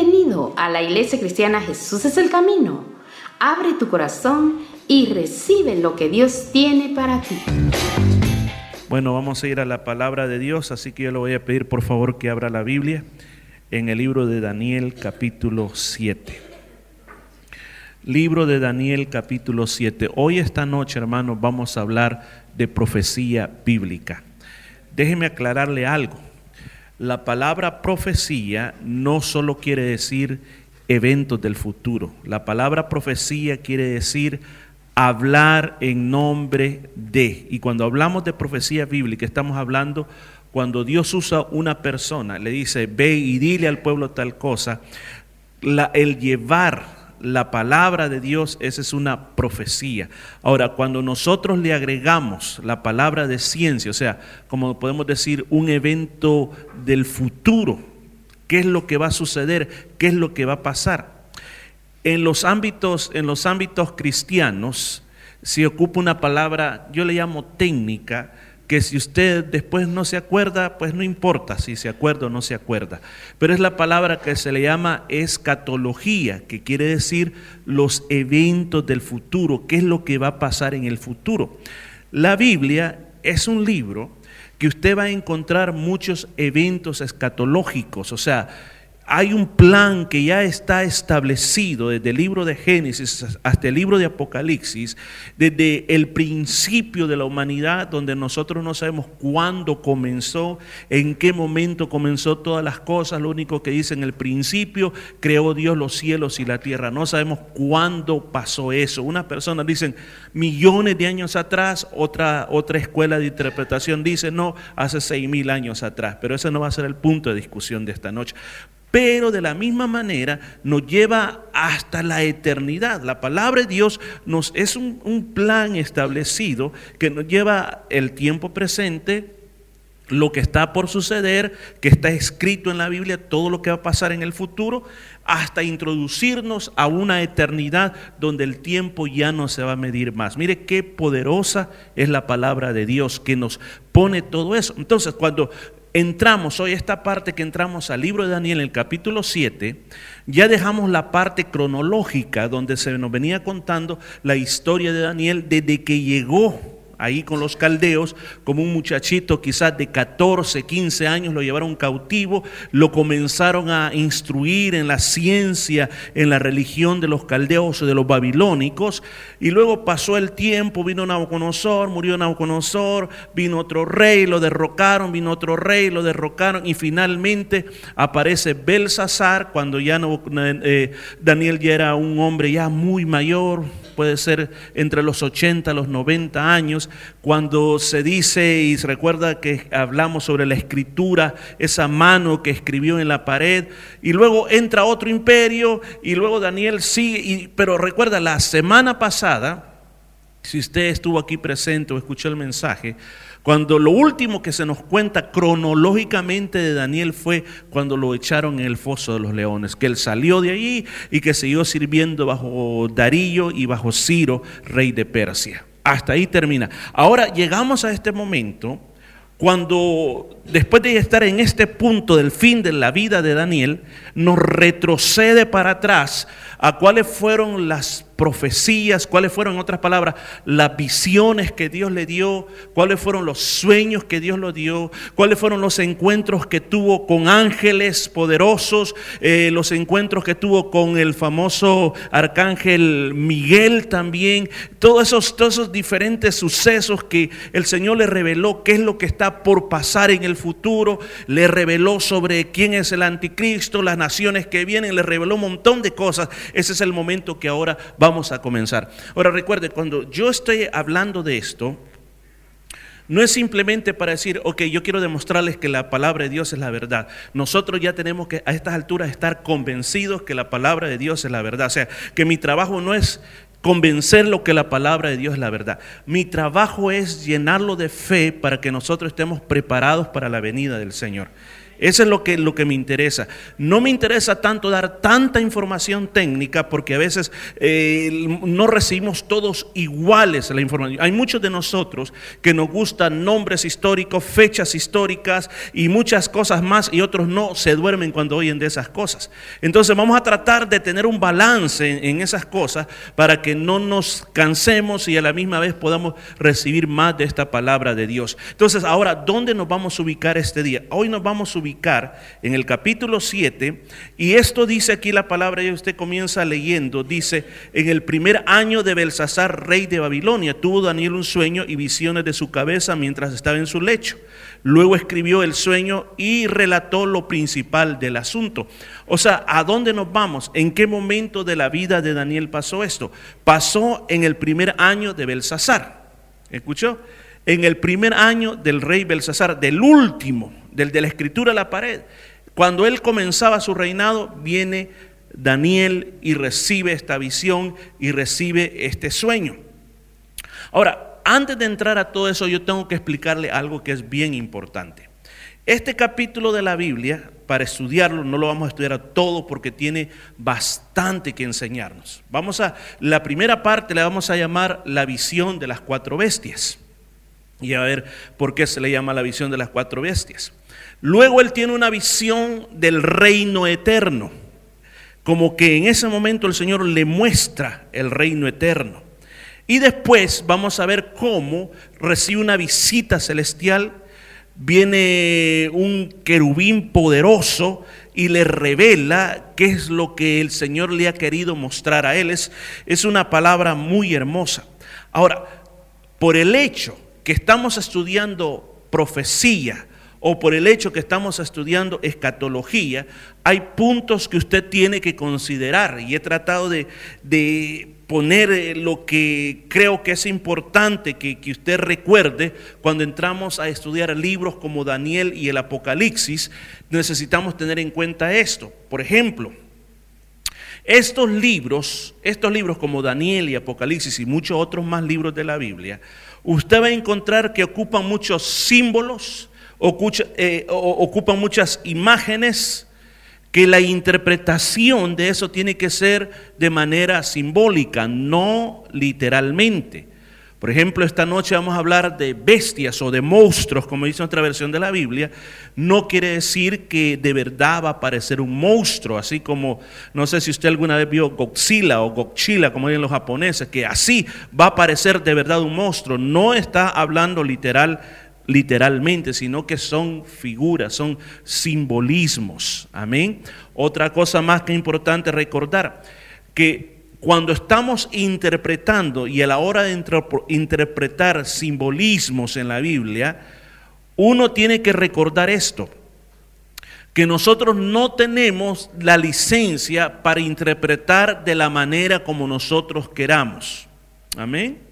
Bienvenido a la Iglesia Cristiana Jesús es el Camino. Abre tu corazón y recibe lo que Dios tiene para ti. Bueno, vamos a ir a la palabra de Dios, así que yo le voy a pedir por favor que abra la Biblia en el libro de Daniel capítulo 7. Libro de Daniel capítulo 7. Hoy esta noche, hermanos, vamos a hablar de profecía bíblica. Déjeme aclararle algo la palabra profecía no solo quiere decir eventos del futuro. La palabra profecía quiere decir hablar en nombre de. Y cuando hablamos de profecía bíblica, estamos hablando cuando Dios usa una persona, le dice, ve y dile al pueblo tal cosa, el llevar la palabra de Dios, esa es una profecía. Ahora, cuando nosotros le agregamos la palabra de ciencia, o sea, como podemos decir, un evento del futuro, ¿qué es lo que va a suceder? ¿Qué es lo que va a pasar? En los ámbitos, en los ámbitos cristianos, se ocupa una palabra, yo le llamo técnica, que si usted después no se acuerda, pues no importa si se acuerda o no se acuerda. Pero es la palabra que se le llama escatología, que quiere decir los eventos del futuro, qué es lo que va a pasar en el futuro. La Biblia es un libro que usted va a encontrar muchos eventos escatológicos, o sea, hay un plan que ya está establecido desde el libro de Génesis hasta el libro de Apocalipsis, desde el principio de la humanidad, donde nosotros no sabemos cuándo comenzó, en qué momento comenzó todas las cosas, lo único que dice en el principio, creó Dios los cielos y la tierra, no sabemos cuándo pasó eso. Unas personas dicen millones de años atrás, otra, otra escuela de interpretación dice no, hace seis mil años atrás, pero ese no va a ser el punto de discusión de esta noche pero de la misma manera nos lleva hasta la eternidad. La palabra de Dios nos, es un, un, plan establecido que nos lleva el tiempo presente, lo que está por suceder, que está escrito en la Biblia, todo lo que va a pasar en el futuro, hasta introducirnos a una eternidad donde el tiempo ya no se va a medir más. Mire qué poderosa es la palabra de Dios que nos pone todo eso. Entonces, cuando entramos hoy, esta parte que entramos al libro de Daniel, el capítulo 7, ya dejamos la parte cronológica donde se nos venía contando la historia de Daniel desde que llegó ahí con los caldeos, como un muchachito quizás de 14, 15 años, lo llevaron cautivo, lo comenzaron a instruir en la ciencia, en la religión de los caldeos o de los babilónicos, y luego pasó el tiempo, vino Nabucodonosor, murió Nabucodonosor, vino otro rey, lo derrocaron, vino otro rey, lo derrocaron, y finalmente aparece Belsasar, cuando ya eh, Daniel ya era un hombre ya muy mayor, puede ser entre los 80 y los 90 años, cuando se dice y se recuerda que hablamos sobre la escritura, esa mano que escribió en la pared, y luego entra otro imperio, y luego Daniel sigue, pero recuerda, la semana pasada, si usted estuvo aquí presente o escuchó el mensaje, cuando lo último que se nos cuenta cronológicamente de Daniel fue cuando lo echaron en el foso de los leones, que él salió de allí y que siguió sirviendo bajo Darío y bajo Ciro, rey de Persia. Hasta ahí termina. Ahora llegamos a este momento cuando después de estar en este punto del fin de la vida de Daniel, nos retrocede para atrás a cuáles fueron las profecías, cuáles fueron, en otras palabras, las visiones que Dios le dio, cuáles fueron los sueños que Dios le dio, cuáles fueron los encuentros que tuvo con ángeles poderosos, eh, los encuentros que tuvo con el famoso arcángel Miguel también, todos esos, todos diferentes sucesos que el Señor le reveló, qué es lo que está por pasar en el futuro, le reveló sobre quién es el anticristo, las naciones que vienen, le reveló un montón de cosas. Ese es el momento que ahora va vamos a comenzar. Ahora recuerde, cuando yo estoy hablando de esto, no es simplemente para decir, ok, yo quiero demostrarles que la palabra de Dios es la verdad. Nosotros ya tenemos que a estas alturas estar convencidos que la palabra de Dios es la verdad. O sea, que mi trabajo no es convencer lo que la palabra de Dios es la verdad. Mi trabajo es llenarlo de fe para que nosotros estemos preparados para la venida del Señor. Eso es lo que, lo que me interesa. No me interesa tanto dar tanta información técnica porque a veces eh, no recibimos todos iguales la información. Hay muchos de nosotros que nos gustan nombres históricos, fechas históricas y muchas cosas más y otros no se duermen cuando oyen de esas cosas. Entonces vamos a tratar de tener un balance en, en esas cosas para que no nos cansemos y a la misma vez podamos recibir más de esta palabra de Dios. Entonces ahora, ¿dónde nos vamos a ubicar este día? Hoy nos vamos a ubicar en el capítulo 7, y esto dice aquí la palabra, y usted comienza leyendo, dice, en el primer año de Belsasar, rey de Babilonia, tuvo Daniel un sueño y visiones de su cabeza mientras estaba en su lecho. Luego escribió el sueño y relató lo principal del asunto. O sea, ¿a dónde nos vamos? ¿En qué momento de la vida de Daniel pasó esto? Pasó en el primer año de Belsasar. ¿Escuchó? En el primer año del rey Belsasar, del último del de la escritura a la pared. Cuando él comenzaba su reinado, viene Daniel y recibe esta visión y recibe este sueño. Ahora, antes de entrar a todo eso, yo tengo que explicarle algo que es bien importante. Este capítulo de la Biblia, para estudiarlo, no lo vamos a estudiar todo porque tiene bastante que enseñarnos. Vamos a, la primera parte la vamos a llamar la visión de las cuatro bestias. Y a ver por qué se le llama la visión de las cuatro bestias. Luego él tiene una visión del reino eterno, como que en ese momento el Señor le muestra el reino eterno. Y después vamos a ver cómo recibe una visita celestial, viene un querubín poderoso y le revela qué es lo que el Señor le ha querido mostrar a él. Es, es una palabra muy hermosa. Ahora, por el hecho que estamos estudiando profecía, o por el hecho que estamos estudiando escatología, hay puntos que usted tiene que considerar y he tratado de, poner eh, lo que creo que es importante que, que, usted recuerde cuando entramos a estudiar libros como Daniel y el Apocalipsis, necesitamos tener en cuenta esto. Por ejemplo, estos libros, estos libros como Daniel y Apocalipsis y muchos otros más libros de la Biblia, usted va a encontrar que ocupan muchos símbolos, eh, ocupan muchas imágenes, que la interpretación de eso tiene que ser de manera simbólica, no literalmente. Por ejemplo, esta noche vamos a hablar de bestias o de monstruos, como dice otra versión de la Biblia. No quiere decir que de verdad va a aparecer un monstruo, así como, no sé si usted alguna vez vio Godzilla o Godzilla, como dicen los japoneses, que así va a aparecer de verdad un monstruo. No está hablando literal literalmente, sino que son figuras, son simbolismos. Amén. Otra cosa más que importante recordar, que cuando estamos interpretando y a la hora de interpretar simbolismos en la Biblia, uno tiene que recordar esto, que nosotros no tenemos la licencia para interpretar de la manera como nosotros queramos. Amén.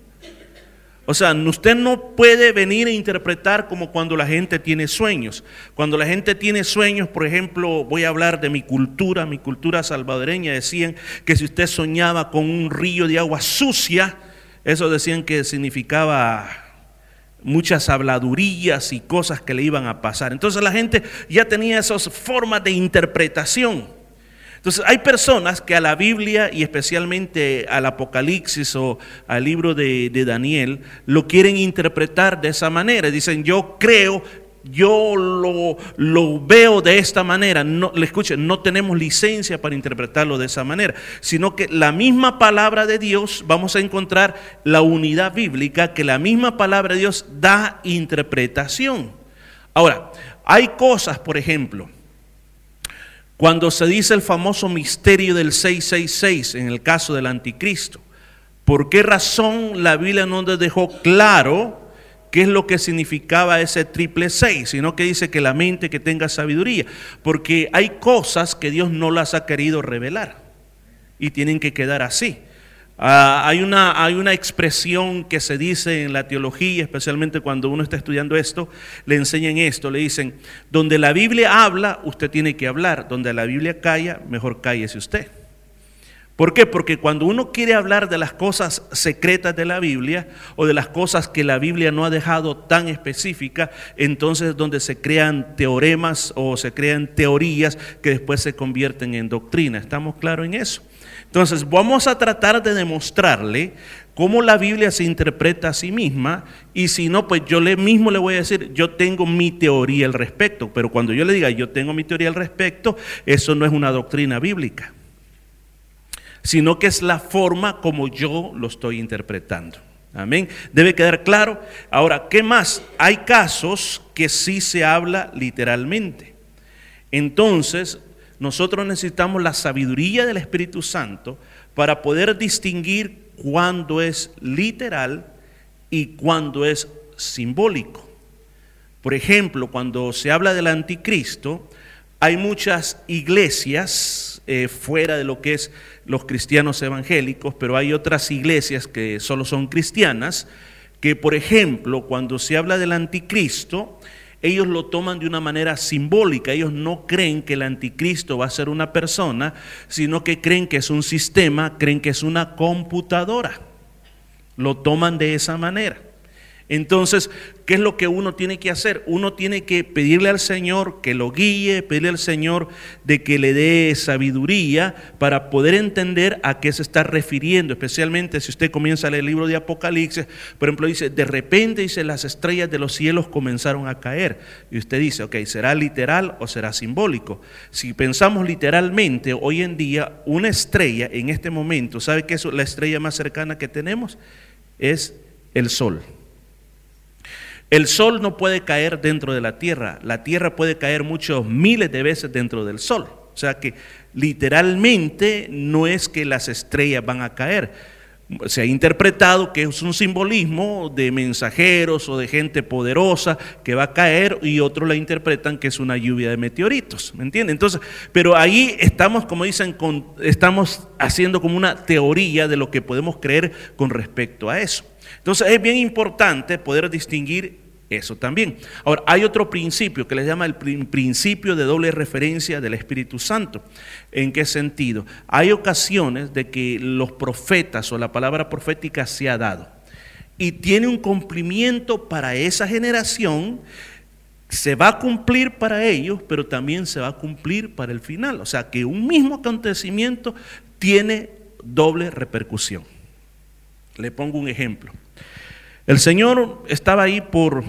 O sea, usted no puede venir a interpretar como cuando la gente tiene sueños. Cuando la gente tiene sueños, por ejemplo, voy a hablar de mi cultura, mi cultura salvadoreña, decían que si usted soñaba con un río de agua sucia, eso decían que significaba muchas habladurías y cosas que le iban a pasar. Entonces la gente ya tenía esas formas de interpretación. Entonces, hay personas que a la Biblia y especialmente al Apocalipsis o al libro de, Daniel lo quieren interpretar de esa manera. Dicen, yo creo yo lo, lo, veo de esta manera. No, escuchen, no tenemos licencia para interpretarlo de esa manera, sino que la misma palabra de Dios, vamos a encontrar la unidad bíblica, que la misma palabra de Dios da interpretación. Ahora, hay cosas, por ejemplo, cuando se dice el famoso misterio del 666 en el caso del anticristo, ¿por qué razón la Biblia no nos dejó claro qué es lo que significaba ese triple seis, sino que dice que la mente que tenga sabiduría? Porque hay cosas que Dios no las ha querido revelar y tienen que quedar así. Ah, hay, una, hay una expresión que se dice en la teología, especialmente cuando uno está estudiando esto, le enseñan esto, le dicen, donde la Biblia habla, usted tiene que hablar, donde la Biblia calla, mejor cállese usted. ¿Por qué? Porque cuando uno quiere hablar de las cosas secretas de la Biblia o de las cosas que la Biblia no ha dejado tan específicas, entonces es donde se crean teoremas o se crean teorías que después se convierten en doctrina. ¿Estamos claros en eso? Entonces vamos a tratar de demostrarle cómo la Biblia se interpreta a sí misma y si no, pues yo mismo le voy a decir, yo tengo mi teoría al respecto, pero cuando yo le diga yo tengo mi teoría al respecto, eso no es una doctrina bíblica sino que es la forma como yo lo estoy interpretando. Amén. Debe quedar claro. Ahora, ¿qué más? Hay casos que sí se habla literalmente. Entonces, nosotros necesitamos la sabiduría del Espíritu Santo para poder distinguir cuándo es literal y cuándo es simbólico. Por ejemplo, cuando se habla del anticristo, hay muchas iglesias eh, fuera de lo que es los cristianos evangélicos, pero hay otras iglesias que solo son cristianas, que por ejemplo, cuando se habla del anticristo, ellos lo toman de una manera simbólica. Ellos no creen que el anticristo va a ser una persona, sino que creen que es un sistema, creen que es una computadora. Lo toman de esa manera. Entonces, ¿qué es lo que uno tiene que hacer? Uno tiene que pedirle al Señor que lo guíe, pedirle al Señor de que le dé sabiduría para poder entender a qué se está refiriendo, especialmente si usted comienza a leer el libro de Apocalipsis, por ejemplo, dice, de repente dice, las estrellas de los cielos comenzaron a caer. Y usted dice, ok, ¿será literal o será simbólico? Si pensamos literalmente, hoy en día, una estrella en este momento, ¿sabe qué es la estrella más cercana que tenemos? Es el sol. El sol no puede caer dentro de la tierra, la tierra puede caer muchos miles de veces dentro del sol. O sea que literalmente no es que las estrellas van a caer. Se ha interpretado que es un simbolismo de mensajeros o de gente poderosa que va a caer y otros la interpretan que es una lluvia de meteoritos, ¿me entienden? Entonces, pero ahí estamos, como dicen, estamos haciendo como una teoría de lo que podemos creer con respecto a eso. Entonces es bien importante poder distinguir eso también. Ahora, hay otro principio que les llama el principio de doble referencia del Espíritu Santo. ¿En qué sentido? Hay ocasiones de que los profetas o la palabra profética se ha dado y tiene un cumplimiento para esa generación, se va a cumplir para ellos, pero también se va a cumplir para el final. O sea que un mismo acontecimiento tiene doble repercusión. Le pongo un ejemplo. El Señor estaba ahí por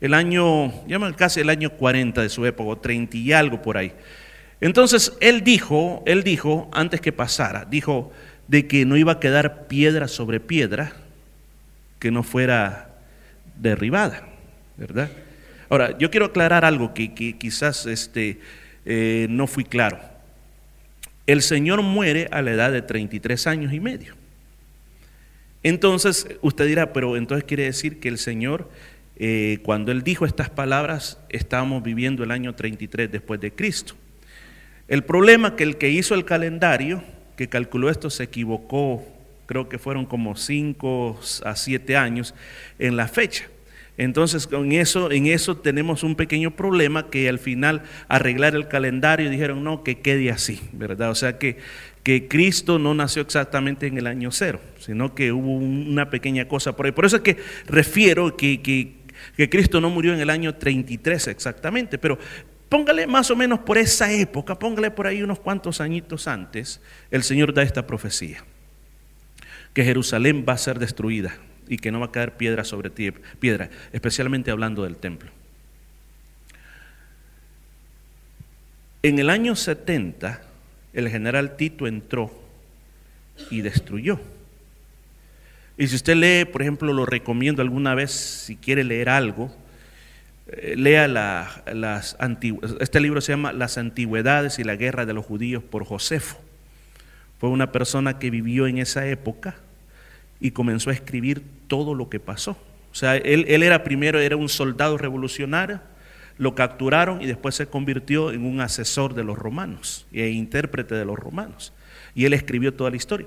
el año, llaman casi el año 40 de su época, 30 y algo por ahí. Entonces él dijo, él dijo, antes que pasara, dijo de que no iba a quedar piedra sobre piedra que no fuera derribada, ¿verdad? Ahora, yo quiero aclarar algo que, quizás este, eh, no fui claro. El Señor muere a la edad de 33 años y medio. Entonces, usted dirá, pero entonces quiere decir que el Señor, eh, cuando Él dijo estas palabras, estábamos viviendo el año 33 después de Cristo. El problema que el que hizo el calendario, que calculó esto, se equivocó, creo que fueron como 5 a 7 años en la fecha. Entonces, con eso, en eso tenemos un pequeño problema que al final arreglar el calendario dijeron, no, que quede así, ¿verdad? O sea que que Cristo no nació exactamente en el año cero, sino que hubo una pequeña cosa por ahí. Por eso es que refiero que, que, Cristo no murió en el año 33 exactamente, pero póngale más o menos por esa época, póngale por ahí unos cuantos añitos antes, el Señor da esta profecía, que Jerusalén va a ser destruida y que no va a caer piedra sobre piedra, especialmente hablando del templo. En el año 70, el general Tito entró y destruyó. Y si usted lee, por ejemplo, lo recomiendo alguna vez, si quiere leer algo, eh, lea las este libro se llama Las antigüedades y la guerra de los judíos por Josefo. Fue una persona que vivió en esa época y comenzó a escribir todo lo que pasó. O sea, él, él era primero, era un soldado revolucionario, lo capturaron y después se convirtió en un asesor de los romanos e intérprete de los romanos. Y él escribió toda la historia.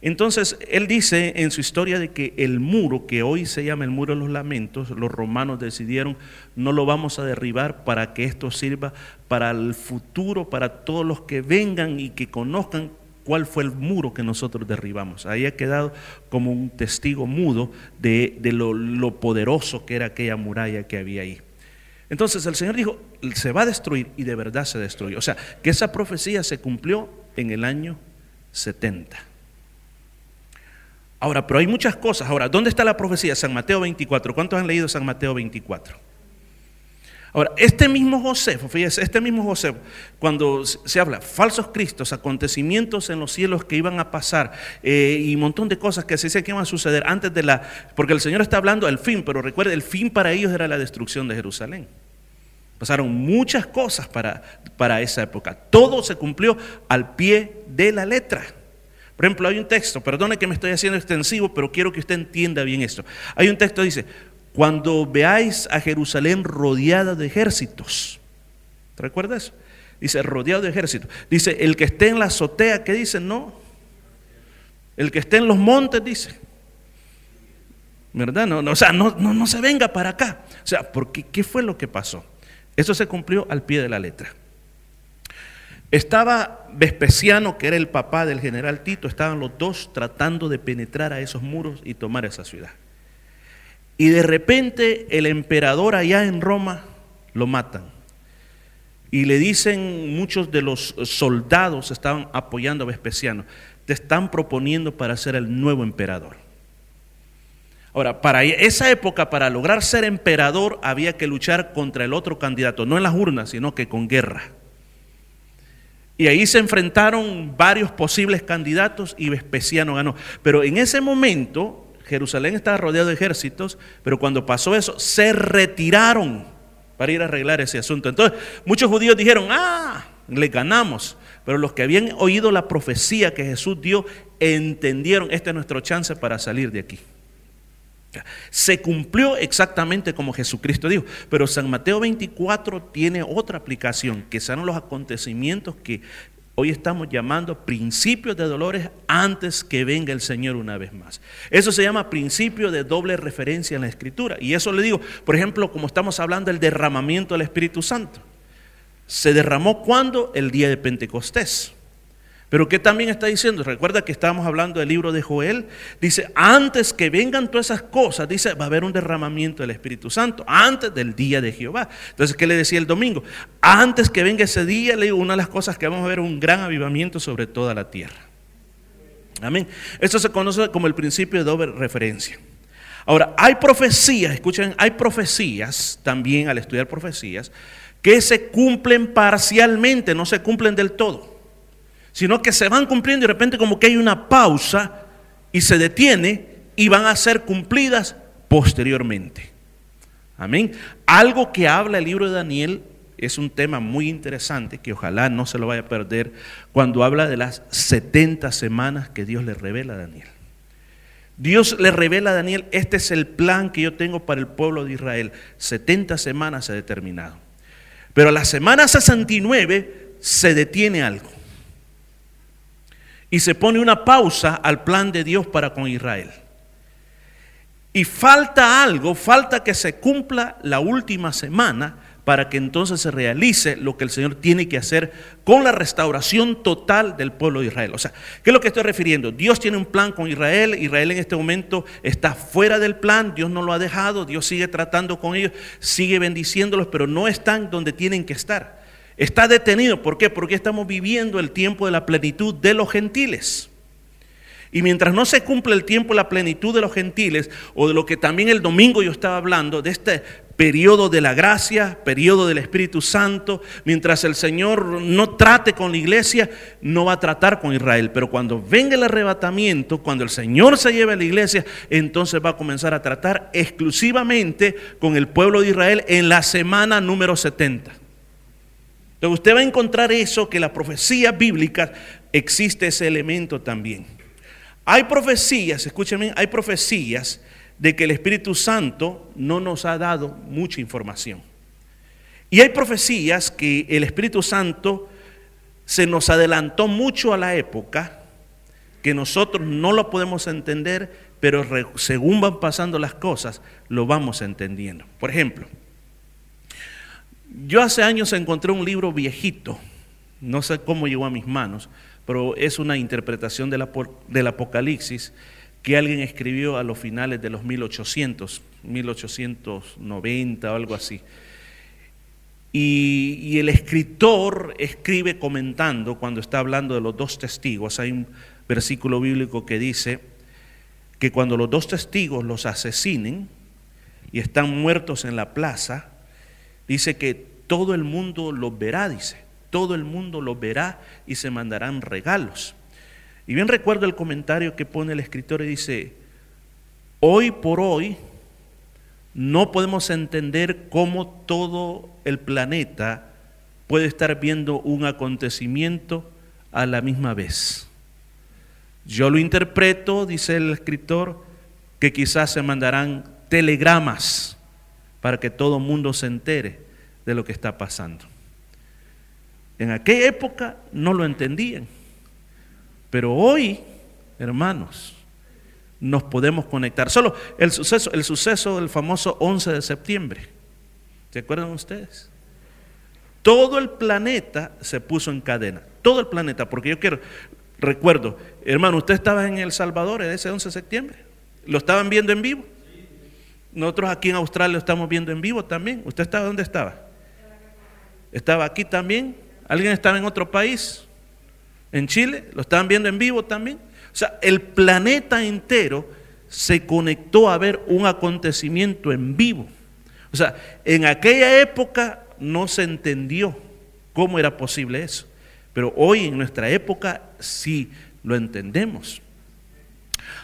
Entonces, él dice en su historia de que el muro, que hoy se llama el muro de los lamentos, los romanos decidieron no lo vamos a derribar para que esto sirva para el futuro, para todos los que vengan y que conozcan cuál fue el muro que nosotros derribamos. Ahí ha quedado como un testigo mudo de, lo, lo poderoso que era aquella muralla que había ahí. Entonces el Señor dijo, se va a destruir y de verdad se destruyó. O sea, que esa profecía se cumplió en el año 70. Ahora, pero hay muchas cosas. Ahora, ¿dónde está la profecía? San Mateo 24. ¿Cuántos han leído San Mateo 24? Ahora, este mismo José, fíjese, este mismo José, cuando se habla falsos cristos, acontecimientos en los cielos que iban a pasar eh, y un montón de cosas que se dice que iban a suceder antes de la, porque el Señor está hablando del fin, pero recuerde, el fin para ellos era la destrucción de Jerusalén. Pasaron muchas cosas para, para esa época. Todo se cumplió al pie de la letra. Por ejemplo, hay un texto, perdone que me estoy haciendo extensivo, pero quiero que usted entienda bien esto. Hay un texto que dice, cuando veáis a Jerusalén rodeada de ejércitos. ¿Te recuerdas? Dice, rodeado de ejércitos. Dice, el que esté en la azotea, ¿qué dice? No. El que esté en los montes, dice. ¿Verdad? No, no, o sea, no, no, no se venga para acá. O sea, porque, ¿qué fue lo que pasó? Eso se cumplió al pie de la letra. Estaba Vespasiano, que era el papá del general Tito, estaban los dos tratando de penetrar a esos muros y tomar esa ciudad. Y de repente el emperador allá en Roma lo matan. Y le dicen muchos de los soldados estaban apoyando a Vespasiano, te están proponiendo para ser el nuevo emperador. Ahora, para esa época, para lograr ser emperador, había que luchar contra el otro candidato, no en las urnas, sino que con guerra. Y ahí se enfrentaron varios posibles candidatos y Vespasiano ganó. Pero en ese momento Jerusalén estaba rodeado de ejércitos, pero cuando pasó eso, se retiraron para ir a arreglar ese asunto. Entonces, muchos judíos dijeron, ah, le ganamos. Pero los que habían oído la profecía que Jesús dio, entendieron, esta es nuestra chance para salir de aquí. Se cumplió exactamente como Jesucristo dijo, pero San Mateo 24 tiene otra aplicación, que son los acontecimientos que Hoy estamos llamando principios de dolores antes que venga el Señor una vez más. Eso se llama principio de doble referencia en la Escritura. Y eso le digo, por ejemplo, como estamos hablando del derramamiento del Espíritu Santo. ¿Se derramó cuando? El día de Pentecostés. Pero ¿qué también está diciendo? Recuerda que estábamos hablando del libro de Joel. Dice, antes que vengan todas esas cosas, dice, va a haber un derramamiento del Espíritu Santo, antes del día de Jehová. Entonces, ¿qué le decía el domingo? Antes que venga ese día, le digo, una de las cosas que vamos a ver un gran avivamiento sobre toda la tierra. Amén. Esto se conoce como el principio de doble referencia. Ahora, hay profecías, escuchen, hay profecías también al estudiar profecías que se cumplen parcialmente, no se cumplen del todo sino que se van cumpliendo y de repente como que hay una pausa y se detiene y van a ser cumplidas posteriormente. Amén. Algo que habla el libro de Daniel es un tema muy interesante que ojalá no se lo vaya a perder cuando habla de las 70 semanas que Dios le revela a Daniel. Dios le revela a Daniel, este es el plan que yo tengo para el pueblo de Israel. 70 semanas se ha determinado. Pero a la semana 69 se detiene algo y se pone una pausa al plan de Dios para con Israel. Y falta algo, falta que se cumpla la última semana para que entonces se realice lo que el Señor tiene que hacer con la restauración total del pueblo de Israel. O sea, ¿qué es lo que estoy refiriendo? Dios tiene un plan con Israel, Israel en este momento está fuera del plan, Dios no lo ha dejado, Dios sigue tratando con ellos, sigue bendiciéndolos, pero no están donde tienen que estar. Está detenido. ¿Por qué? Porque estamos viviendo el tiempo de la plenitud de los gentiles. Y mientras no se cumple el tiempo de la plenitud de los gentiles, o de lo que también el domingo yo estaba hablando, de este periodo de la gracia, periodo del Espíritu Santo, mientras el Señor no trate con la iglesia, no va a tratar con Israel. Pero cuando venga el arrebatamiento, cuando el Señor se lleve a la iglesia, entonces va a comenzar a tratar exclusivamente con el pueblo de Israel en la semana número 70 usted va a encontrar eso, que la profecía bíblica existe ese elemento también. Hay profecías, escúchenme, hay profecías de que el Espíritu Santo no nos ha dado mucha información. Y hay profecías que el Espíritu Santo se nos adelantó mucho a la época, que nosotros no lo podemos entender, pero según van pasando las cosas, lo vamos entendiendo. Por ejemplo, yo hace años encontré un libro viejito, no sé cómo llegó a mis manos, pero es una interpretación del, Apocalipsis que alguien escribió a los finales de los 1800, 1890 o algo así. Y, el escritor escribe comentando, cuando está hablando de los dos testigos, hay un versículo bíblico que dice que cuando los dos testigos los asesinen y están muertos en la plaza, dice que todo el mundo los verá, dice, todo el mundo los verá y se mandarán regalos. Y bien recuerdo el comentario que pone el escritor y dice, hoy por hoy no podemos entender cómo todo el planeta puede estar viendo un acontecimiento a la misma vez. Yo lo interpreto, dice el escritor, que quizás se mandarán telegramas para que todo mundo se entere de lo que está pasando. En aquella época no lo entendían, pero hoy, hermanos, nos podemos conectar. Solo el suceso, el suceso del famoso 11 de septiembre. ¿Se acuerdan ustedes? Todo el planeta se puso en cadena. Todo el planeta, porque yo quiero, recuerdo, hermano, usted estaba en El Salvador ese 11 de septiembre. ¿Lo estaban viendo en vivo? Nosotros aquí en Australia lo estamos viendo en vivo también. ¿Usted estaba dónde estaba? ¿Estaba aquí también? ¿Alguien estaba en otro país? ¿En Chile? ¿Lo estaban viendo en vivo también? O sea, el planeta entero se conectó a ver un acontecimiento en vivo. O sea, en aquella época no se entendió cómo era posible eso. Pero hoy en nuestra época sí lo entendemos.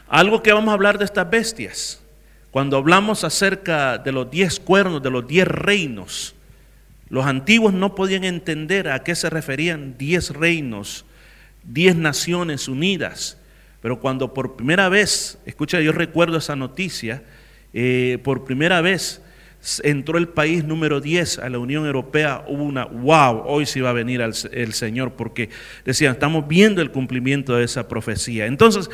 Algo que vamos a hablar de estas bestias. Cuando hablamos acerca de los diez cuernos, de los diez reinos, los antiguos no podían entender a qué se referían diez reinos, diez naciones unidas. Pero cuando por primera vez, escucha, yo recuerdo esa noticia, eh, por primera vez entró el país número 10 a la Unión Europea, hubo una, wow, hoy sí va a venir el, el Señor, porque decían, estamos viendo el cumplimiento de esa profecía. Entonces,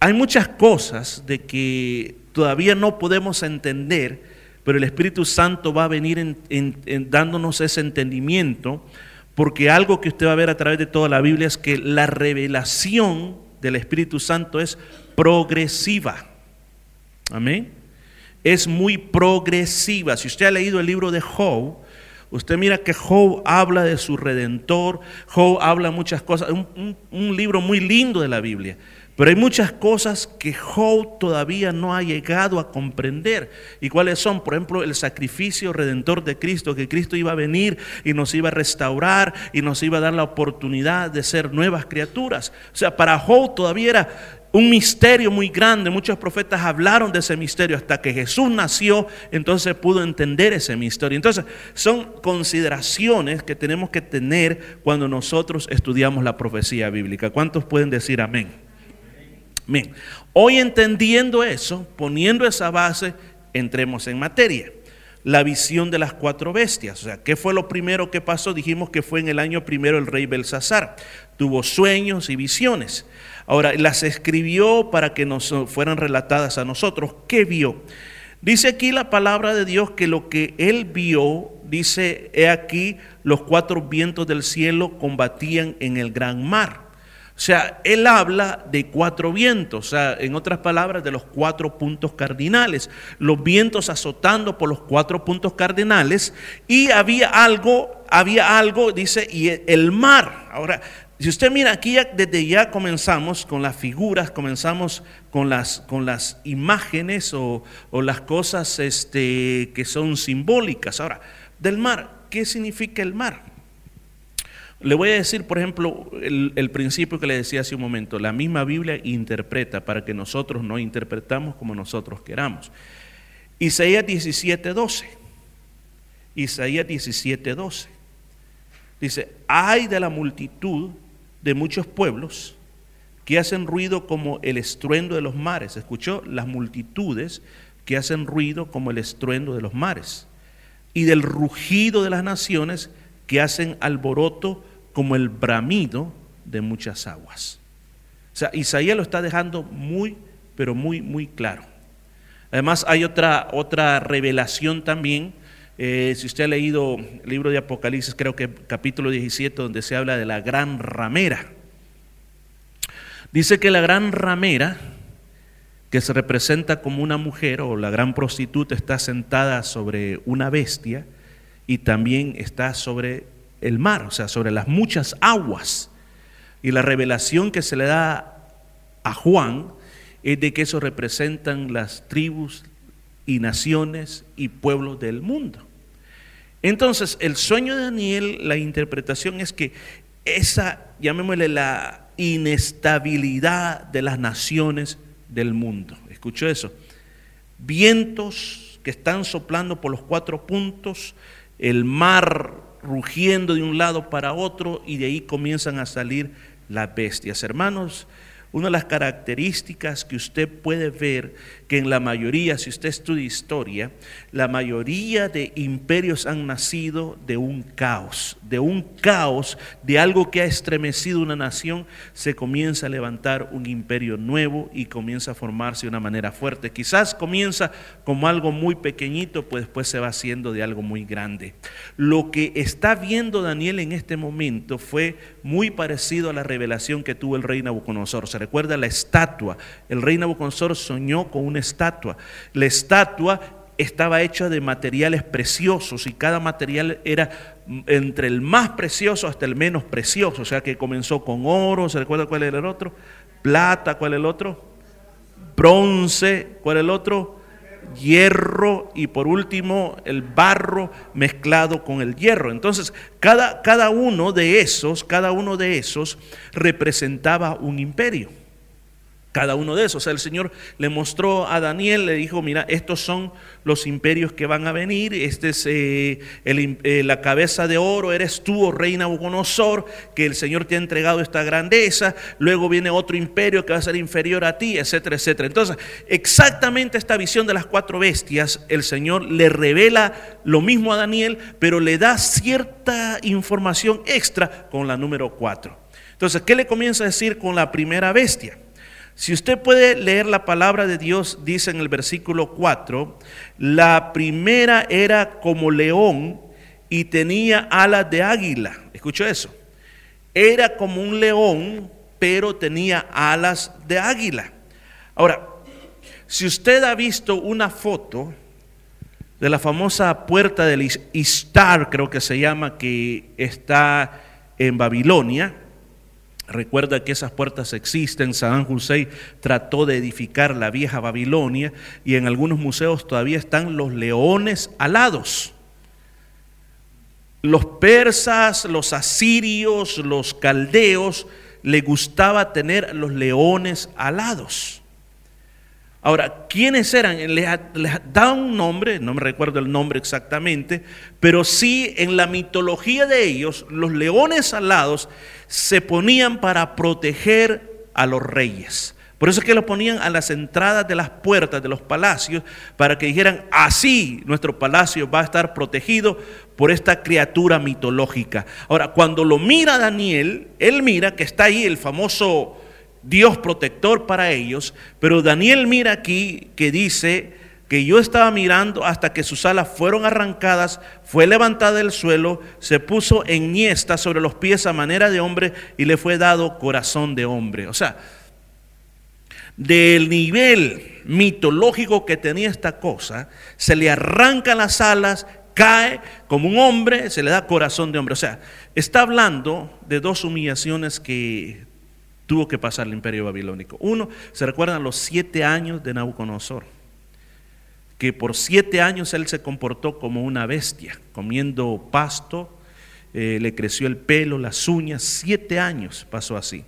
hay muchas cosas de que todavía no podemos entender, pero el Espíritu Santo va a venir en, dándonos ese entendimiento, porque algo que usted va a ver a través de toda la Biblia es que la revelación del Espíritu Santo es progresiva. Amén. Es muy progresiva. Si usted ha leído el libro de Job, usted mira que Job habla de su redentor, Job habla muchas cosas, un libro muy lindo de la Biblia. Pero hay muchas cosas que Job todavía no ha llegado a comprender. ¿Y cuáles son? Por ejemplo, el sacrificio redentor de Cristo, que Cristo iba a venir y nos iba a restaurar y nos iba a dar la oportunidad de ser nuevas criaturas. O sea, para Job todavía era un misterio muy grande. Muchos profetas hablaron de ese misterio hasta que Jesús nació, entonces pudo entender ese misterio. Entonces, son consideraciones que tenemos que tener cuando nosotros estudiamos la profecía bíblica. ¿Cuántos pueden decir amén? Bien, hoy entendiendo eso, poniendo esa base, entremos en materia. La visión de las cuatro bestias. O sea, ¿qué fue lo primero que pasó? Dijimos que fue en el año primero el rey Belsasar. Tuvo sueños y visiones. Ahora, las escribió para que nos fueran relatadas a nosotros. ¿Qué vio? Dice aquí la palabra de Dios que lo que él vio, dice, he aquí, los cuatro vientos del cielo combatían en el gran mar. O sea, él habla de cuatro vientos, o sea, en otras palabras, de los cuatro puntos cardinales, los vientos azotando por los cuatro puntos cardinales, y había algo, había algo, dice, y el mar. Ahora, si usted mira aquí, desde ya comenzamos con las figuras, comenzamos con las, con las imágenes o, o las cosas este, que son simbólicas. Ahora, del mar, ¿qué significa el mar? Le voy a decir, por ejemplo, el, principio que le decía hace un momento. La misma Biblia interpreta para que nosotros no interpretamos como nosotros queramos. Isaías 17:12. Isaías 17:12. Dice, hay de la multitud de muchos pueblos que hacen ruido como el estruendo de los mares. ¿Escuchó? Las multitudes que hacen ruido como el estruendo de los mares. Y del rugido de las naciones que hacen alboroto como el bramido de muchas aguas. O sea, Isaías lo está dejando muy, pero muy, muy claro. Además, hay otra, otra revelación también. Eh, si usted ha leído el libro de Apocalipsis, creo que capítulo 17, donde se habla de la gran ramera. Dice que la gran ramera, que se representa como una mujer o la gran prostituta, está sentada sobre una bestia y también está sobre el mar, o sea, sobre las muchas aguas. Y la revelación que se le da a Juan es de que eso representan las tribus y naciones y pueblos del mundo. Entonces, el sueño de Daniel, la interpretación es que esa, llamémosle la inestabilidad de las naciones del mundo. ¿Escuchó eso? Vientos que están soplando por los cuatro puntos, el mar rugiendo de un lado para otro y de ahí comienzan a salir las bestias. Hermanos, una de las características que usted puede ver que en la mayoría, si usted estudia historia, la mayoría de imperios han nacido de un caos, de un caos, de algo que ha estremecido una nación, se comienza a levantar un imperio nuevo y comienza a formarse de una manera fuerte. Quizás comienza como algo muy pequeñito, pues después se va haciendo de algo muy grande. Lo que está viendo Daniel en este momento fue muy parecido a la revelación que tuvo el rey Nabucodonosor recuerda la estatua. El rey Nabucodonosor soñó con una estatua. La estatua estaba hecha de materiales preciosos y cada material era entre el más precioso hasta el menos precioso. O sea que comenzó con oro, ¿se recuerda cuál era el otro? Plata, ¿cuál el otro? Bronce, ¿cuál el otro? hierro y por último el barro mezclado con el hierro. Entonces, cada, cada uno de esos, cada uno de esos representaba un imperio cada uno de esos. O sea, el Señor le mostró a Daniel, le dijo, mira, estos son los imperios que van a venir, este es eh, eh, la cabeza de oro, eres tú, oh rey Nabucodonosor, que el Señor te ha entregado esta grandeza, luego viene otro imperio que va a ser inferior a ti, etcétera, etcétera. Entonces, exactamente esta visión de las cuatro bestias, el Señor le revela lo mismo a Daniel, pero le da cierta información extra con la número cuatro. Entonces, ¿qué le comienza a decir con la primera bestia? Si usted puede leer la palabra de Dios, dice en el versículo 4, la primera era como león y tenía alas de águila. Escucho eso. Era como un león, pero tenía alas de águila. Ahora, si usted ha visto una foto de la famosa puerta del Istar, creo que se llama, que está en Babilonia, Recuerda que esas puertas existen. Saddam Hussein trató de edificar la vieja Babilonia y en algunos museos todavía están los leones alados. Los persas, los asirios, los caldeos, le gustaba tener los leones alados. Ahora, ¿quiénes eran? Les, da un nombre, no me recuerdo el nombre exactamente, pero sí en la mitología de ellos, los leones alados se ponían para proteger a los reyes. Por eso es que los ponían a las entradas de las puertas de los palacios para que dijeran, así nuestro palacio va a estar protegido por esta criatura mitológica. Ahora, cuando lo mira Daniel, él mira que está ahí el famoso Dios protector para ellos, pero Daniel mira aquí que dice que yo estaba mirando hasta que sus alas fueron arrancadas, fue levantada del suelo, se puso en niesta sobre los pies a manera de hombre y le fue dado corazón de hombre. O sea, del nivel mitológico que tenía esta cosa, se le arrancan las alas, cae como un hombre, se le da corazón de hombre. O sea, está hablando de dos humillaciones que tuvo que pasar el imperio babilónico. Uno, se recuerdan los siete años de Nabucodonosor, que por siete años él se comportó como una bestia, comiendo pasto, eh, le creció el pelo, las uñas, siete años pasó así.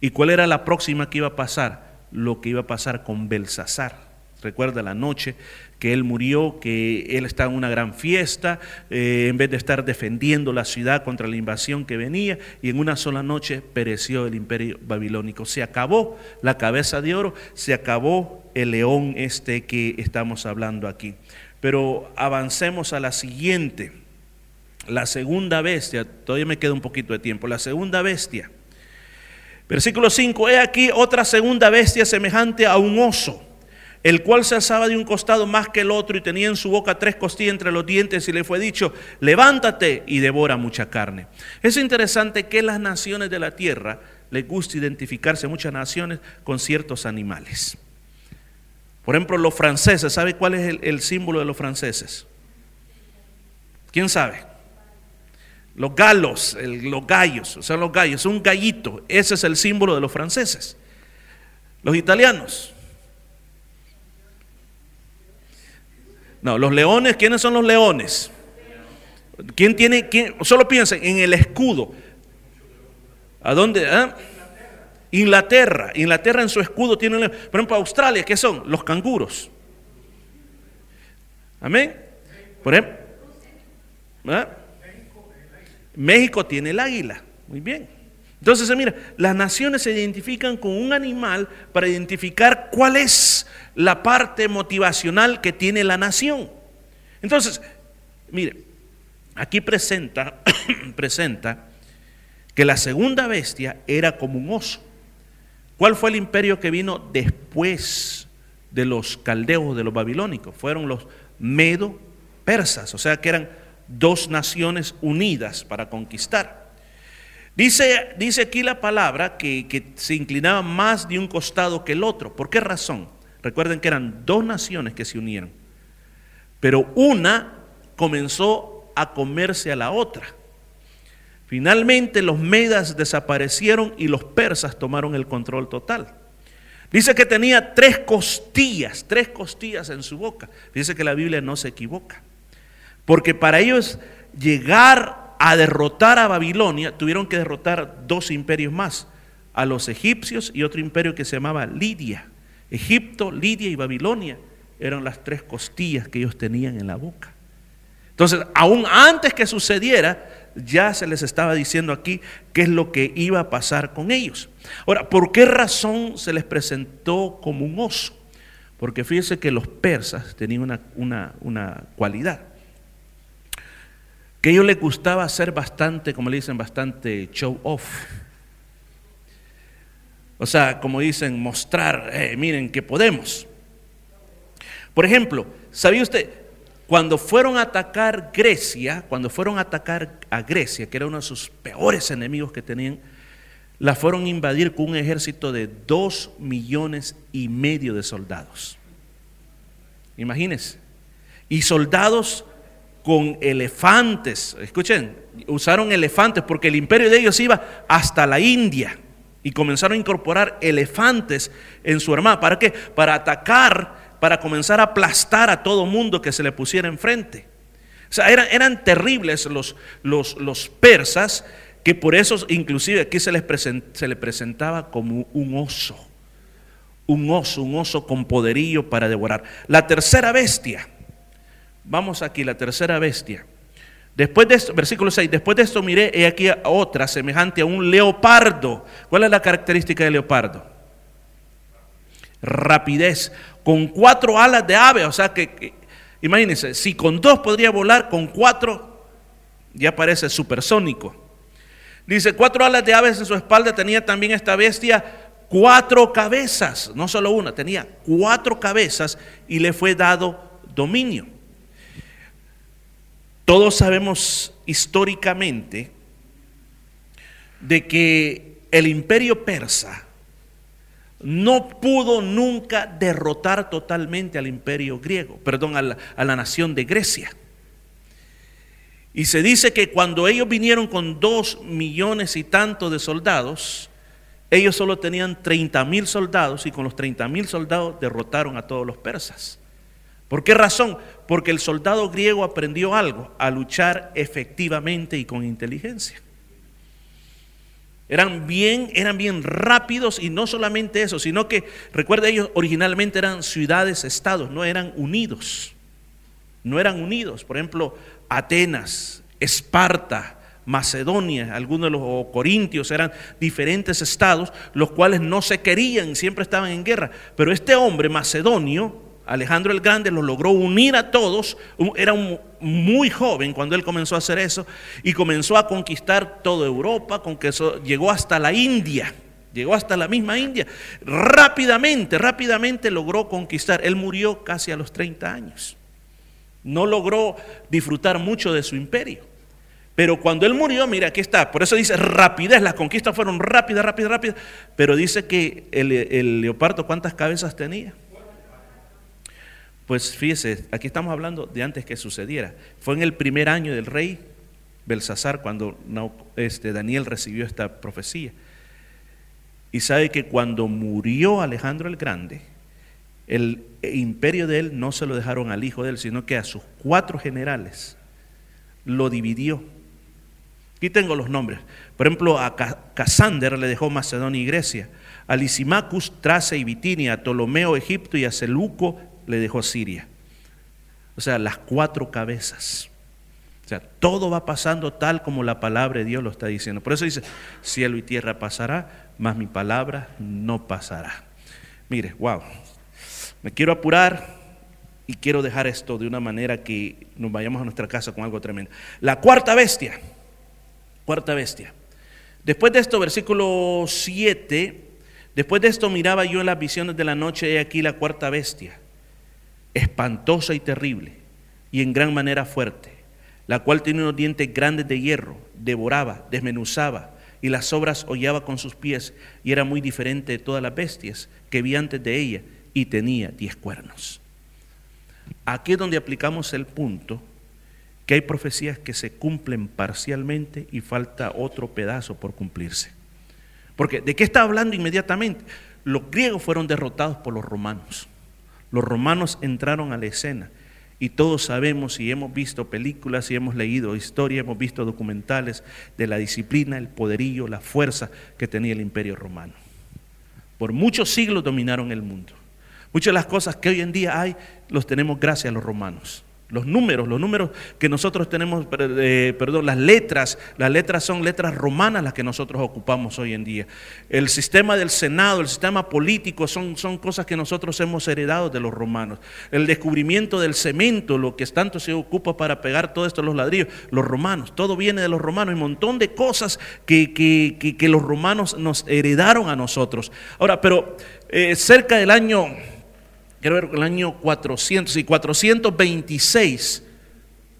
¿Y cuál era la próxima que iba a pasar? Lo que iba a pasar con Belsasar. Recuerda la noche que él murió, que él estaba en una gran fiesta, eh, en vez de estar defendiendo la ciudad contra la invasión que venía, y en una sola noche pereció el imperio babilónico. Se acabó la cabeza de oro, se acabó el león este que estamos hablando aquí. Pero avancemos a la siguiente, la segunda bestia, todavía me queda un poquito de tiempo, la segunda bestia. Versículo 5, he aquí otra segunda bestia semejante a un oso el cual se alzaba de un costado más que el otro y tenía en su boca tres costillas entre los dientes y le fue dicho, levántate y devora mucha carne. Es interesante que las naciones de la tierra les gusta identificarse muchas naciones con ciertos animales. Por ejemplo, los franceses, ¿sabe cuál es el, símbolo de los franceses? ¿Quién sabe? Los galos, los gallos, o sea, los gallos, un gallito, ese es el símbolo de los franceses. Los italianos. No, los leones, ¿quiénes son los leones? ¿Quién tiene, quién? Solo piensen en el escudo. ¿A dónde? Ah? Inglaterra. Inglaterra en su escudo tiene, por ejemplo, Australia, ¿qué son? Los canguros. Amén. Por ejemplo, ¿ah? México tiene el águila. Muy bien. Entonces, mira, las naciones se identifican con un animal para identificar cuál es la parte motivacional que tiene la nación. Entonces, mire, aquí presenta, presenta que la segunda bestia era como un oso. ¿Cuál fue el imperio que vino después de los caldeos, de los babilónicos? Fueron los medo-persas, o sea que eran dos naciones unidas para conquistar. Dice, dice aquí la palabra que, se inclinaba más de un costado que el otro. ¿Por qué razón? Recuerden que eran dos naciones que se unieron, pero una comenzó a comerse a la otra. Finalmente los medas desaparecieron y los persas tomaron el control total. Dice que tenía tres costillas, tres costillas en su boca. Dice que la Biblia no se equivoca. Porque para ellos llegar a derrotar a Babilonia, tuvieron que derrotar dos imperios más, a los egipcios y otro imperio que se llamaba Lidia. Egipto, Lidia y Babilonia eran las tres costillas que ellos tenían en la boca. Entonces, aún antes que sucediera, ya se les estaba diciendo aquí qué es lo que iba a pasar con ellos. Ahora, ¿por qué razón se les presentó como un oso? Porque fíjense que los persas tenían una, una, cualidad, que ellos les gustaba hacer bastante, como le dicen, bastante show off. O sea, como dicen, mostrar, eh, miren que podemos. Por ejemplo, ¿sabía usted? Cuando fueron a atacar Grecia, cuando fueron a atacar a Grecia, que era uno de sus peores enemigos que tenían, la fueron a invadir con un ejército de dos millones y medio de soldados. Imagínense. Y soldados con elefantes. Escuchen, usaron elefantes porque el imperio de ellos iba hasta la India. Y comenzaron a incorporar elefantes en su armada. ¿Para qué? Para atacar para comenzar a aplastar a todo mundo que se le pusiera enfrente. O sea, eran, terribles los, los, los, persas, que por eso inclusive aquí se les, se les presentaba como un oso, un oso, un oso con poderío para devorar. La tercera bestia, vamos aquí, la tercera bestia. Después de esto, versículo 6, después de esto miré he aquí otra semejante a un leopardo. ¿Cuál es la característica del leopardo? Rapidez con cuatro alas de ave, o sea que, imagínense, si con dos podría volar, con cuatro ya parece supersónico. Dice, cuatro alas de aves en su espalda tenía también esta bestia cuatro cabezas, no solo una, tenía cuatro cabezas y le fue dado dominio. Todos sabemos históricamente de que el imperio persa no pudo nunca derrotar totalmente al imperio griego, perdón, a la, nación de Grecia. Y se dice que cuando ellos vinieron con dos millones y tanto de soldados, ellos solo tenían 30 mil soldados y con los 30 mil soldados derrotaron a todos los persas. ¿Por qué razón? Porque el soldado griego aprendió algo, a luchar efectivamente y con inteligencia. Eran bien, eran bien rápidos y no solamente eso, sino que, recuerda, ellos originalmente eran ciudades, estados, no eran unidos. No eran unidos. Por ejemplo, Atenas, Esparta, Macedonia, algunos de los corintios eran diferentes estados, los cuales no se querían, siempre estaban en guerra. Pero este hombre macedonio, Alejandro el Grande lo logró unir a todos, era muy joven cuando él comenzó a hacer eso y comenzó a conquistar toda Europa, con que llegó hasta la India, llegó hasta la misma India. Rápidamente, rápidamente logró conquistar. Él murió casi a los 30 años. No logró disfrutar mucho de su imperio. Pero cuando él murió, mira, aquí está. Por eso dice rapidez, las conquistas fueron rápidas, rápidas, rápidas. Pero dice que el, el leopardo, ¿cuántas cabezas tenía? Pues fíjese, aquí estamos hablando de antes que sucediera. Fue en el primer año del rey Belsasar cuando este, Daniel recibió esta profecía. Y sabe que cuando murió Alejandro el Grande, el imperio de él no se lo dejaron al hijo de él, sino que a sus cuatro generales lo dividió. Aquí tengo los nombres. Por ejemplo, a Casander le dejó Macedonia y Grecia, a Lisimacus, Tracia y Bitinia, a Ptolomeo, Egipto y a Seluco, le dejó Siria. O sea, las cuatro cabezas. O sea, todo va pasando tal como la palabra de Dios lo está diciendo. Por eso dice, cielo y tierra pasará, mas mi palabra no pasará. Mire, wow. Me quiero apurar y quiero dejar esto de una manera que nos vayamos a nuestra casa con algo tremendo. La cuarta bestia. Cuarta bestia. Después de esto, versículo 7, después de esto miraba yo en las visiones de la noche, he aquí la cuarta bestia espantosa y terrible, y en gran manera fuerte, la cual tenía unos dientes grandes de hierro, devoraba, desmenuzaba, y las obras hollaba con sus pies, y era muy diferente de todas las bestias que vi antes de ella, y tenía diez cuernos. Aquí es donde aplicamos el punto que hay profecías que se cumplen parcialmente y falta otro pedazo por cumplirse. Porque ¿de qué está hablando inmediatamente? Los griegos fueron derrotados por los romanos. Los romanos entraron a la escena y todos sabemos y hemos visto películas y hemos leído historia, hemos visto documentales de la disciplina, el poderío, la fuerza que tenía el imperio romano. Por muchos siglos dominaron el mundo. Muchas de las cosas que hoy en día hay los tenemos gracias a los romanos. Los números, los números que nosotros tenemos, eh, perdón, las letras, las letras son letras romanas las que nosotros ocupamos hoy en día. El sistema del Senado, el sistema político son, son cosas que nosotros hemos heredado de los romanos. El descubrimiento del cemento, lo que tanto se ocupa para pegar todo esto los ladrillos, los romanos, todo viene de los romanos, un montón de cosas que, que, los romanos nos heredaron a nosotros. Ahora, pero eh, cerca del año quiero ver, el año 400 y 426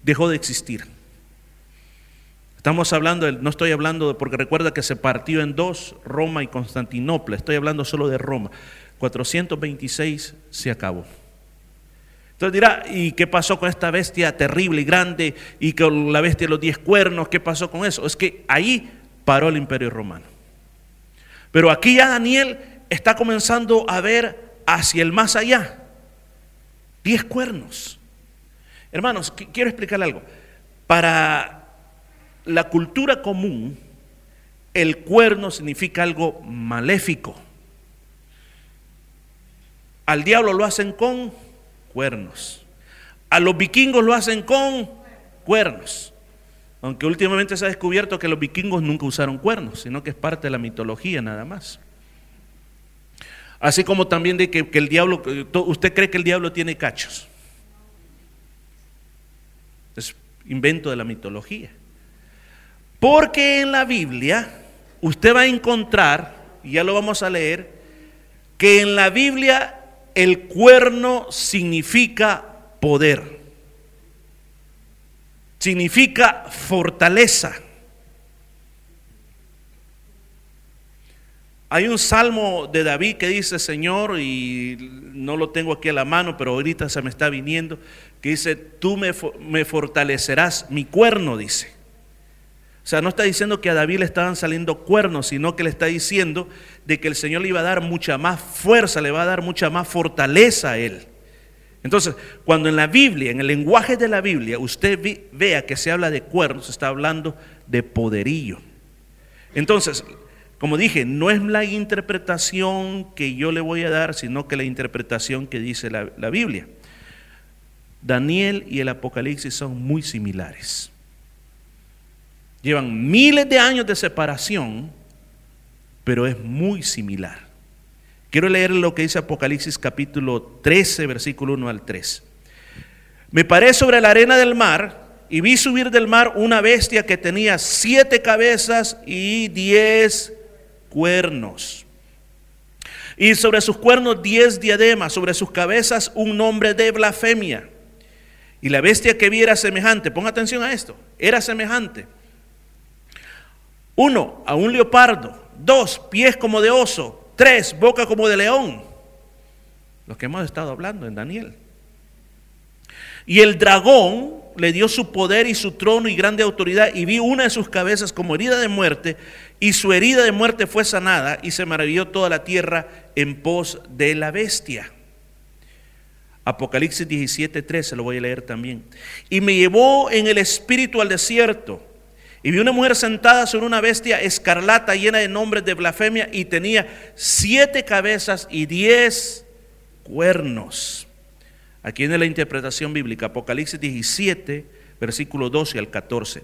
dejó de existir. Estamos hablando, no estoy hablando, de, porque recuerda que se partió en dos, Roma y Constantinopla, estoy hablando solo de Roma. 426 se acabó. Entonces dirá, ¿y qué pasó con esta bestia terrible y grande y con la bestia de los diez cuernos? ¿Qué pasó con eso? Es que ahí paró el imperio romano. Pero aquí ya Daniel está comenzando a ver hacia el más allá. Diez cuernos. Hermanos, quiero explicar algo. Para la cultura común, el cuerno significa algo maléfico. Al diablo lo hacen con cuernos. A los vikingos lo hacen con cuernos. Aunque últimamente se ha descubierto que los vikingos nunca usaron cuernos, sino que es parte de la mitología nada más. Así como también de que, el diablo, usted cree que el diablo tiene cachos. Es invento de la mitología. Porque en la Biblia usted va a encontrar, y ya lo vamos a leer, que en la Biblia el cuerno significa poder, significa fortaleza. Hay un salmo de David que dice, Señor, y no lo tengo aquí a la mano, pero ahorita se me está viniendo, que dice, tú me, fortalecerás mi cuerno, dice. O sea, no está diciendo que a David le estaban saliendo cuernos, sino que le está diciendo de que el Señor le iba a dar mucha más fuerza, le va a dar mucha más fortaleza a él. Entonces, cuando en la Biblia, en el lenguaje de la Biblia, usted vea que se habla de cuernos, está hablando de poderío. Entonces, como dije, no es la interpretación que yo le voy a dar, sino que la interpretación que dice la, Biblia. Daniel y el Apocalipsis son muy similares. Llevan miles de años de separación, pero es muy similar. Quiero leer lo que dice Apocalipsis capítulo 13, versículo 1 al 3. Me paré sobre la arena del mar y vi subir del mar una bestia que tenía siete cabezas y diez cuernos. Y sobre sus cuernos diez diademas, sobre sus cabezas un nombre de blasfemia. Y la bestia que vi era semejante, ponga atención a esto, era semejante Uno, a un leopardo. Dos, pies como de oso. Tres, boca como de león. Lo que hemos estado hablando en Daniel. Y el dragón le dio su poder y su trono y grande autoridad y vi una de sus cabezas como herida de muerte y su herida de muerte fue sanada y se maravilló toda la tierra en pos de la bestia. Apocalipsis 17, 13, lo voy a leer también. Y me llevó en el espíritu al desierto. Y vi una mujer sentada sobre una bestia escarlata llena de nombres de blasfemia y tenía siete cabezas y diez cuernos. Aquí en la interpretación bíblica, Apocalipsis 17, versículo 12 al 14.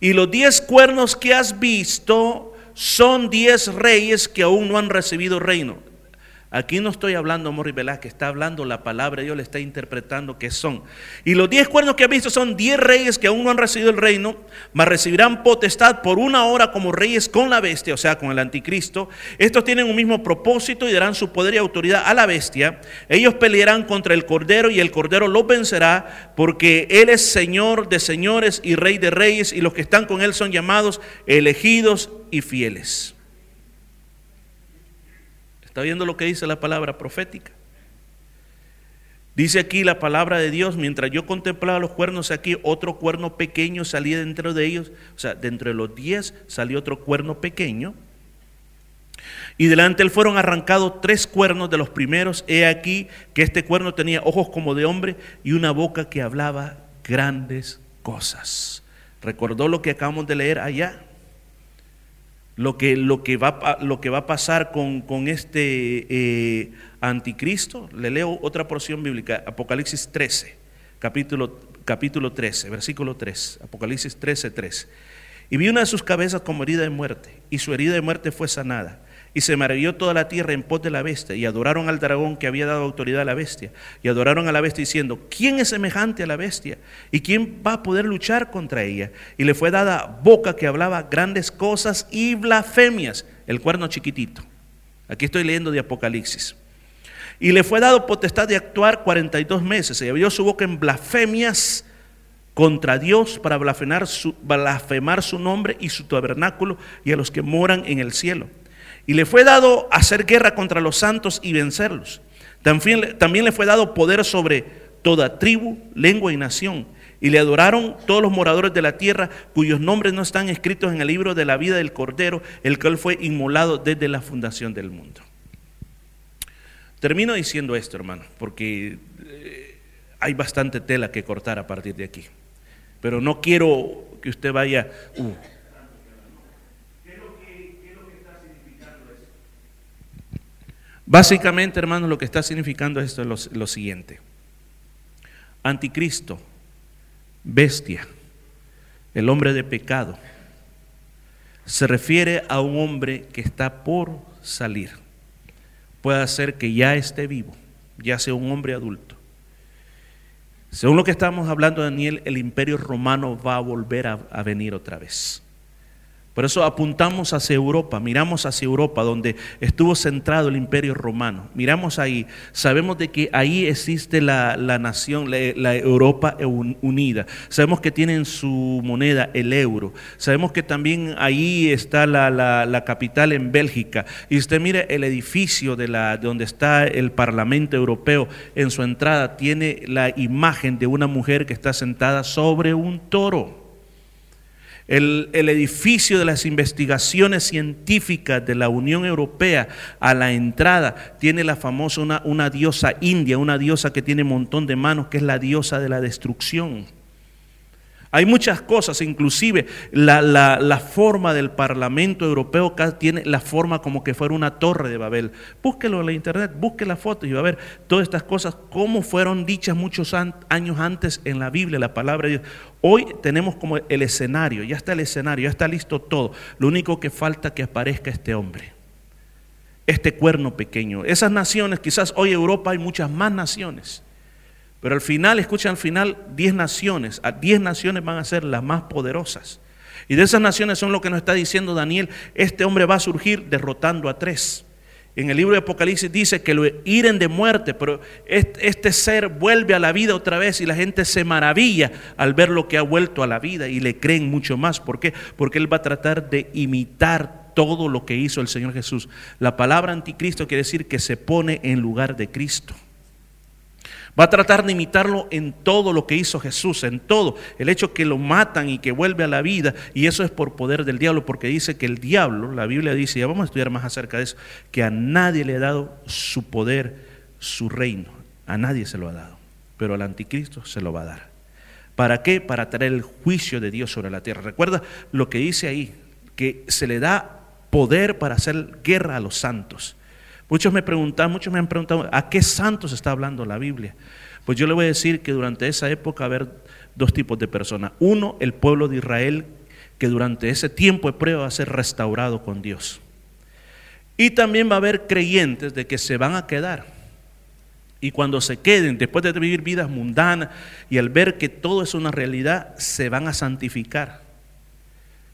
Y los diez cuernos que has visto son diez reyes que aún no han recibido reino. Aquí no estoy hablando Morris Velázquez, está hablando la palabra, Dios le está interpretando que son. Y los diez cuernos que ha visto son diez reyes que aún no han recibido el reino, mas recibirán potestad por una hora como reyes con la bestia, o sea, con el anticristo. Estos tienen un mismo propósito y darán su poder y autoridad a la bestia. Ellos pelearán contra el cordero y el cordero los vencerá porque él es Señor de señores y Rey de reyes y los que están con él son llamados elegidos y fieles. ¿Está viendo lo que dice la palabra profética? Dice aquí la palabra de Dios, mientras yo contemplaba los cuernos aquí, otro cuerno pequeño salía dentro de ellos, o sea, dentro de los diez salió otro cuerno pequeño. Y delante de él fueron arrancados tres cuernos de los primeros. He aquí que este cuerno tenía ojos como de hombre y una boca que hablaba grandes cosas. ¿Recordó lo que acabamos de leer allá? Lo que, lo que, va, lo que va a pasar con, este eh, anticristo. Le leo otra porción bíblica, Apocalipsis 13, capítulo, capítulo 13, versículo 3, Apocalipsis 13, 3. Y vi una de sus cabezas como herida de muerte, y su herida de muerte fue sanada. Y se maravilló toda la tierra en pos de la bestia, y adoraron al dragón que había dado autoridad a la bestia, y adoraron a la bestia diciendo, ¿quién es semejante a la bestia? ¿Y quién va a poder luchar contra ella? Y le fue dada boca que hablaba grandes cosas y blasfemias, el cuerno chiquitito. Aquí estoy leyendo de Apocalipsis. Y le fue dado potestad de actuar 42 meses, y abrió su boca en blasfemias contra Dios para blasfemar su, blasfemar su nombre y su tabernáculo y a los que moran en el cielo y le fue dado hacer guerra contra los santos y vencerlos. También, también le fue dado poder sobre toda tribu, lengua y nación. Y le adoraron todos los moradores de la tierra cuyos nombres no están escritos en el libro de la vida del Cordero, el cual fue inmolado desde la fundación del mundo. Termino diciendo esto, hermano, porque eh, hay bastante tela que cortar a partir de aquí. Pero no quiero que usted vaya, uh, Básicamente, hermanos, lo que está significando esto es lo, siguiente. Anticristo, bestia, el hombre de pecado, se refiere a un hombre que está por salir. Puede ser que ya esté vivo, ya sea un hombre adulto. Según lo que estamos hablando, Daniel, el imperio romano va a volver a venir otra vez. Por eso apuntamos hacia Europa, miramos hacia Europa, donde estuvo centrado el imperio romano. Miramos ahí, sabemos de que ahí existe la, nación, la, Europa unida. Sabemos que tienen su moneda, el euro. Sabemos que también ahí está la, capital en Bélgica. Y usted mire el edificio de, la, de donde está el Parlamento Europeo, en su entrada tiene la imagen de una mujer que está sentada sobre un toro. El, edificio de las investigaciones científicas de la Unión Europea a la entrada tiene la famosa una, una diosa india, una diosa que tiene un montón de manos, que es la diosa de la destrucción. Hay muchas cosas, inclusive la, forma del Parlamento Europeo tiene la forma como que fuera una torre de Babel. Búsquelo en la internet, busque la foto y va a ver todas estas cosas, cómo fueron dichas muchos años antes en la Biblia, la palabra de Dios. Hoy tenemos como el escenario, ya está el escenario, ya está listo todo. Lo único que falta que aparezca este hombre, este cuerno pequeño. Esas naciones, quizás hoy en Europa hay muchas más naciones pero al final, escuchen, al final, 10 naciones, a 10 naciones van a ser las más poderosas. Y de esas naciones son lo que nos está diciendo Daniel, este hombre va a surgir derrotando a tres. En el libro de Apocalipsis dice que lo hieren de muerte, pero este ser vuelve a la vida otra vez y la gente se maravilla al ver lo que ha vuelto a la vida y le creen mucho más. ¿Por qué? Porque él va a tratar de imitar todo lo que hizo el Señor Jesús. La palabra anticristo quiere decir que se pone en lugar de Cristo. Va a tratar de imitarlo en todo lo que hizo Jesús, en todo. El hecho que lo matan y que vuelve a la vida, y eso es por poder del diablo, porque dice que el diablo, la Biblia dice, ya vamos a estudiar más acerca de eso, que a nadie le ha dado su poder, su reino. A nadie se lo ha dado, pero al anticristo se lo va a dar. ¿Para qué? Para traer el juicio de Dios sobre la tierra. Recuerda lo que dice ahí, que se le da poder para hacer guerra a los santos. Muchos me preguntan, muchos me han preguntado, ¿a qué santos está hablando la Biblia? Pues yo le voy a decir que durante esa época va a haber dos tipos de personas. Uno, el pueblo de Israel, que durante ese tiempo de prueba va a ser restaurado con Dios. Y también va a haber creyentes de que se van a quedar. Y cuando se queden, después de vivir vidas mundanas y al ver que todo es una realidad, se van a santificar.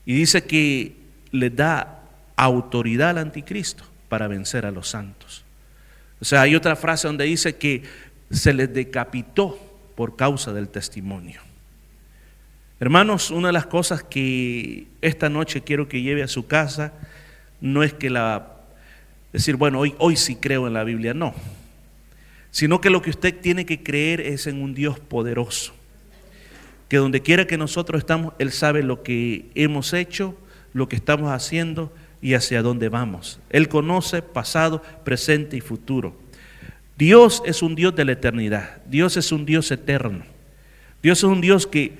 Y dice que le da autoridad al anticristo para vencer a los santos. O sea, hay otra frase donde dice que se les decapitó por causa del testimonio. Hermanos, una de las cosas que esta noche quiero que lleve a su casa no es que la decir, bueno, hoy, hoy sí creo en la Biblia, no, sino que lo que usted tiene que creer es en un Dios poderoso, que donde quiera que nosotros estamos, Él sabe lo que hemos hecho, lo que estamos haciendo y hacia dónde vamos. Él conoce pasado, presente y futuro. Dios es un Dios de la eternidad. Dios es un Dios eterno. Dios es un Dios que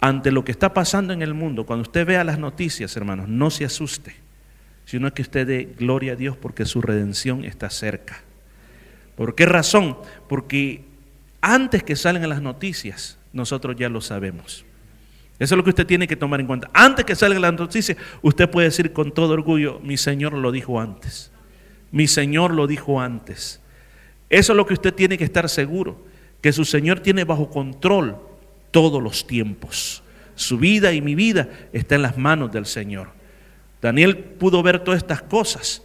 ante lo que está pasando en el mundo, cuando usted vea las noticias, hermanos, no se asuste, sino que usted dé gloria a Dios porque su redención está cerca. ¿Por qué razón? Porque antes que salgan las noticias, nosotros ya lo sabemos. Eso es lo que usted tiene que tomar en cuenta. Antes que salga la noticia, usted puede decir con todo orgullo, mi Señor lo dijo antes. Mi Señor lo dijo antes. Eso es lo que usted tiene que estar seguro, que su Señor tiene bajo control todos los tiempos. Su vida y mi vida está en las manos del Señor. Daniel pudo ver todas estas cosas,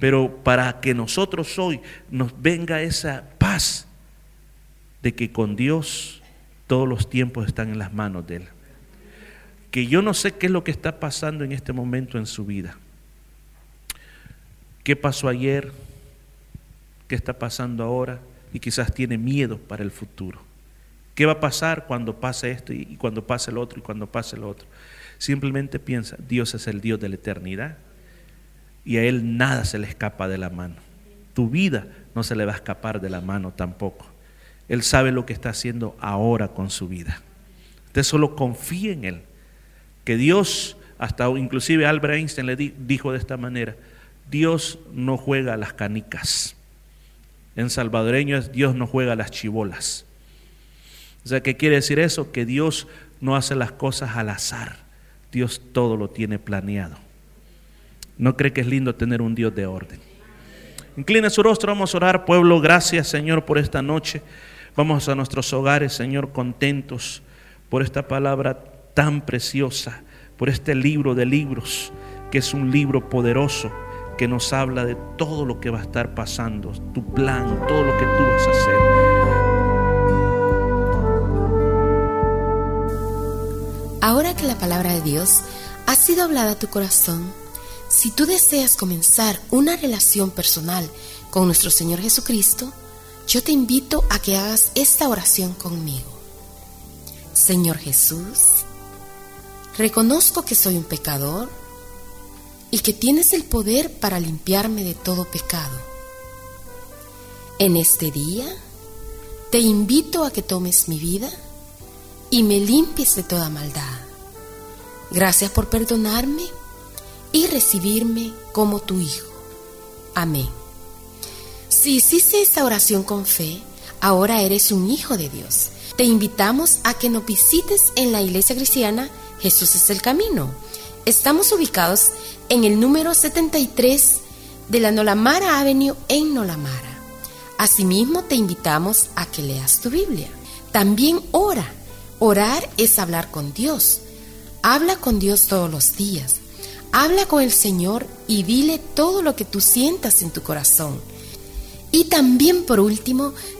pero para que nosotros hoy nos venga esa paz de que con Dios todos los tiempos están en las manos de Él que yo no sé qué es lo que está pasando en este momento en su vida. ¿Qué pasó ayer? ¿Qué está pasando ahora? Y quizás tiene miedo para el futuro. ¿Qué va a pasar cuando pase esto y cuando pase el otro y cuando pase el otro? Simplemente piensa, Dios es el Dios de la eternidad y a Él nada se le escapa de la mano. Tu vida no se le va a escapar de la mano tampoco. Él sabe lo que está haciendo ahora con su vida. Usted solo confía en Él que Dios, hasta inclusive Albert Einstein le dijo de esta manera, Dios no juega a las canicas. En salvadoreño es Dios no juega a las chibolas. O sea, ¿qué quiere decir eso? Que Dios no hace las cosas al azar. Dios todo lo tiene planeado. ¿No cree que es lindo tener un Dios de orden? Inclina su rostro, vamos a orar, pueblo. Gracias, Señor, por esta noche. Vamos a nuestros hogares, Señor, contentos por esta palabra tan preciosa, por este libro de libros, que es un libro poderoso que nos habla de todo lo que va a estar pasando, tu plan, todo lo que tú vas a hacer. Ahora que la palabra de Dios ha sido hablada a tu corazón, si tú deseas comenzar una relación personal con nuestro Señor Jesucristo, yo te invito a que hagas esta oración conmigo. Señor Jesús, Reconozco que soy un pecador y que tienes el poder para limpiarme de todo pecado. En este día te invito a que tomes mi vida y me limpies de toda maldad. Gracias por perdonarme y recibirme como tu hijo. Amén. Si hiciste esta oración con fe, ahora eres un hijo de Dios. Te invitamos a que nos visites en la iglesia cristiana Jesús es el camino. Estamos ubicados en el número 73 de la Nolamara Avenue en Nolamara. Asimismo, te invitamos a que leas tu Biblia. También ora. Orar es hablar con Dios. Habla con Dios todos los días. Habla con el Señor y dile todo lo que tú sientas en tu corazón. Y también por último,